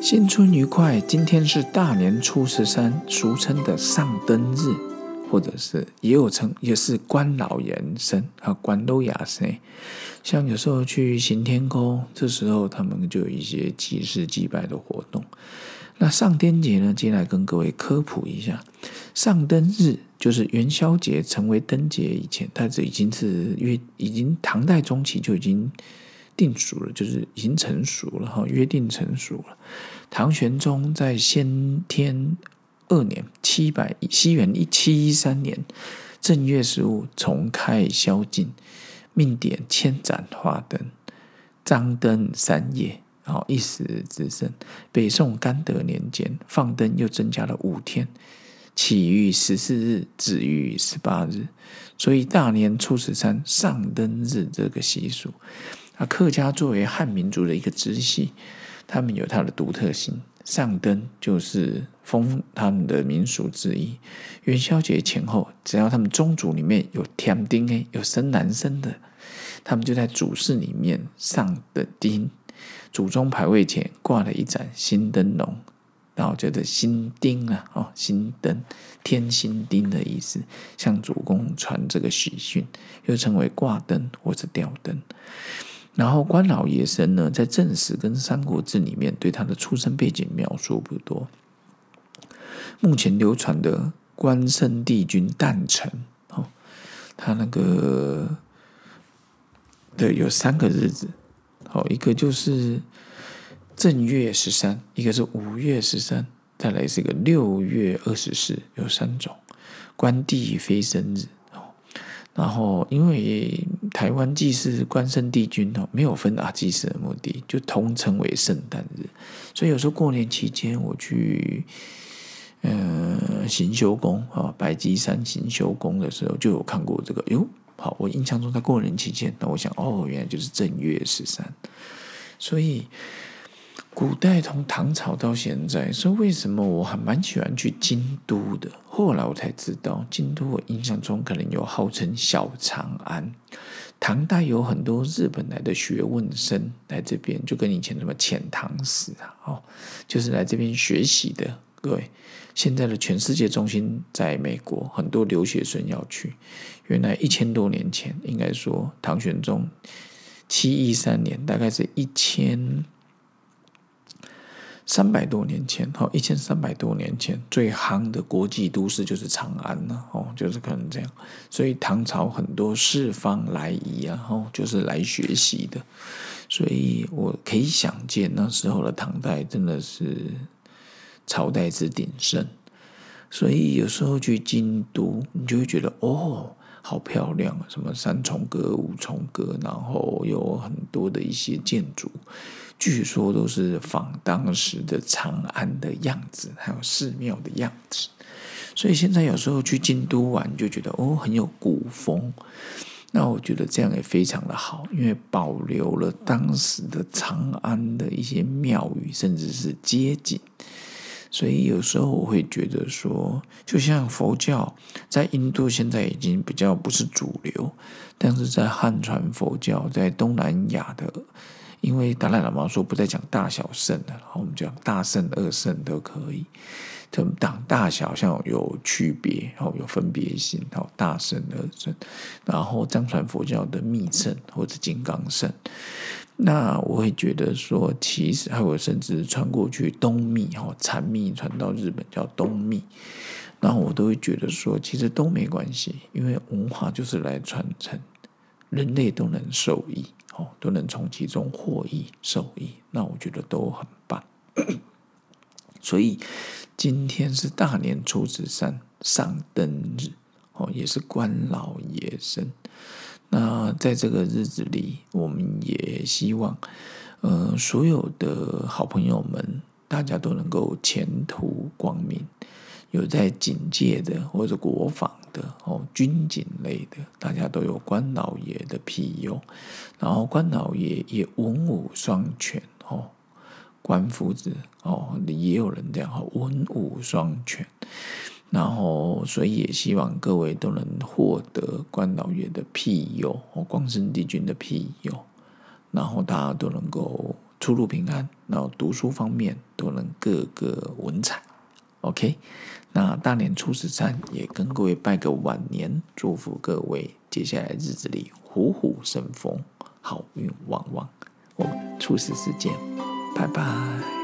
新春愉快！今天是大年初十三，俗称的上灯日，或者是也有称也是关老延生啊，关都雅生。像有时候去行天宫，这时候他们就有一些祭祀祭拜的活动。那上灯节呢，接下来跟各位科普一下，上灯日就是元宵节成为灯节以前，它这已经是约已经唐代中期就已经。定熟了，就是已经成熟了哈，约定成熟了。唐玄宗在先天二年（七百西元一七一三年）正月十五重开宵禁，命点千盏花灯，张灯三夜，然后一时之盛。北宋干德年间放灯又增加了五天，起于十四日，止于十八日，所以大年初十三上灯日这个习俗。那客家作为汉民族的一个支系，他们有它的独特性。上灯就是封他们的民俗之一。元宵节前后，只要他们宗族里面有添丁诶，有生男生的，他们就在主室里面上的丁。祖宗牌位前挂了一盏新灯笼，然后叫做新丁啊，哦，新灯添新丁的意思，向主公传这个喜讯，又称为挂灯或者吊灯。然后关老爷生呢，在正史跟三国志里面对他的出生背景描述不多。目前流传的关圣帝君诞辰，哦，他那个对有三个日子，哦，一个就是正月十三，一个是五月十三，再来是一个六月二十四，有三种关帝非生日。然后，因为台湾祭祀关圣帝君哦，没有分啊祭祀的目的，就通称为圣诞日。所以有时候过年期间，我去嗯行修宫啊，白鸡山行修宫的时候，就有看过这个。哟，好，我印象中在过年期间，那我想哦，原来就是正月十三，所以。古代从唐朝到现在，说为什么我还蛮喜欢去京都的？后来我才知道，京都我印象中可能有号称小长安。唐代有很多日本来的学问生来这边，就跟以前什么遣唐使啊，哦，就是来这边学习的。各位，现在的全世界中心在美国，很多留学生要去。原来一千多年前，应该说唐玄宗七一三年，大概是一千。三百多年前，哦，一千三百多年前，最夯的国际都市就是长安了，哦，就是可能这样。所以唐朝很多四方来仪啊，哦，就是来学习的。所以我可以想见，那时候的唐代真的是朝代之鼎盛。所以有时候去京都，你就会觉得，哦。好漂亮！什么三重阁、五重阁，然后有很多的一些建筑，据说都是仿当时的长安的样子，还有寺庙的样子。所以现在有时候去京都玩，就觉得哦，很有古风。那我觉得这样也非常的好，因为保留了当时的长安的一些庙宇，甚至是街景。所以有时候我会觉得说，就像佛教在印度现在已经比较不是主流，但是在汉传佛教在东南亚的，因为达赖喇嘛说不再讲大小圣了，然后我们讲大圣、二圣都可以。这大大小像有区别，然后有分别性，然后大圣、二圣，然后藏传佛教的密圣或者金刚圣。那我会觉得说，其实还有甚至传过去东密哈禅密传到日本叫东密，然后我都会觉得说，其实都没关系，因为文化就是来传承，人类都能受益哦，都能从其中获益受益，那我觉得都很棒。所以今天是大年初十三上灯日哦，也是关老爷生。那在这个日子里，我们也希望，呃，所有的好朋友们，大家都能够前途光明。有在警戒的或者国防的哦，军警类的，大家都有关老爷的庇佑。然后关老爷也文武双全哦，关夫子哦，也有人这样文武双全。然后，所以也希望各位都能获得关老爷的庇佑，或光圣帝君的庇佑，然后大家都能够出入平安，然后读书方面都能各个文采。OK，那大年初十三也跟各位拜个晚年，祝福各位接下来日子里虎虎生风，好运旺旺。我们初十四见，拜拜。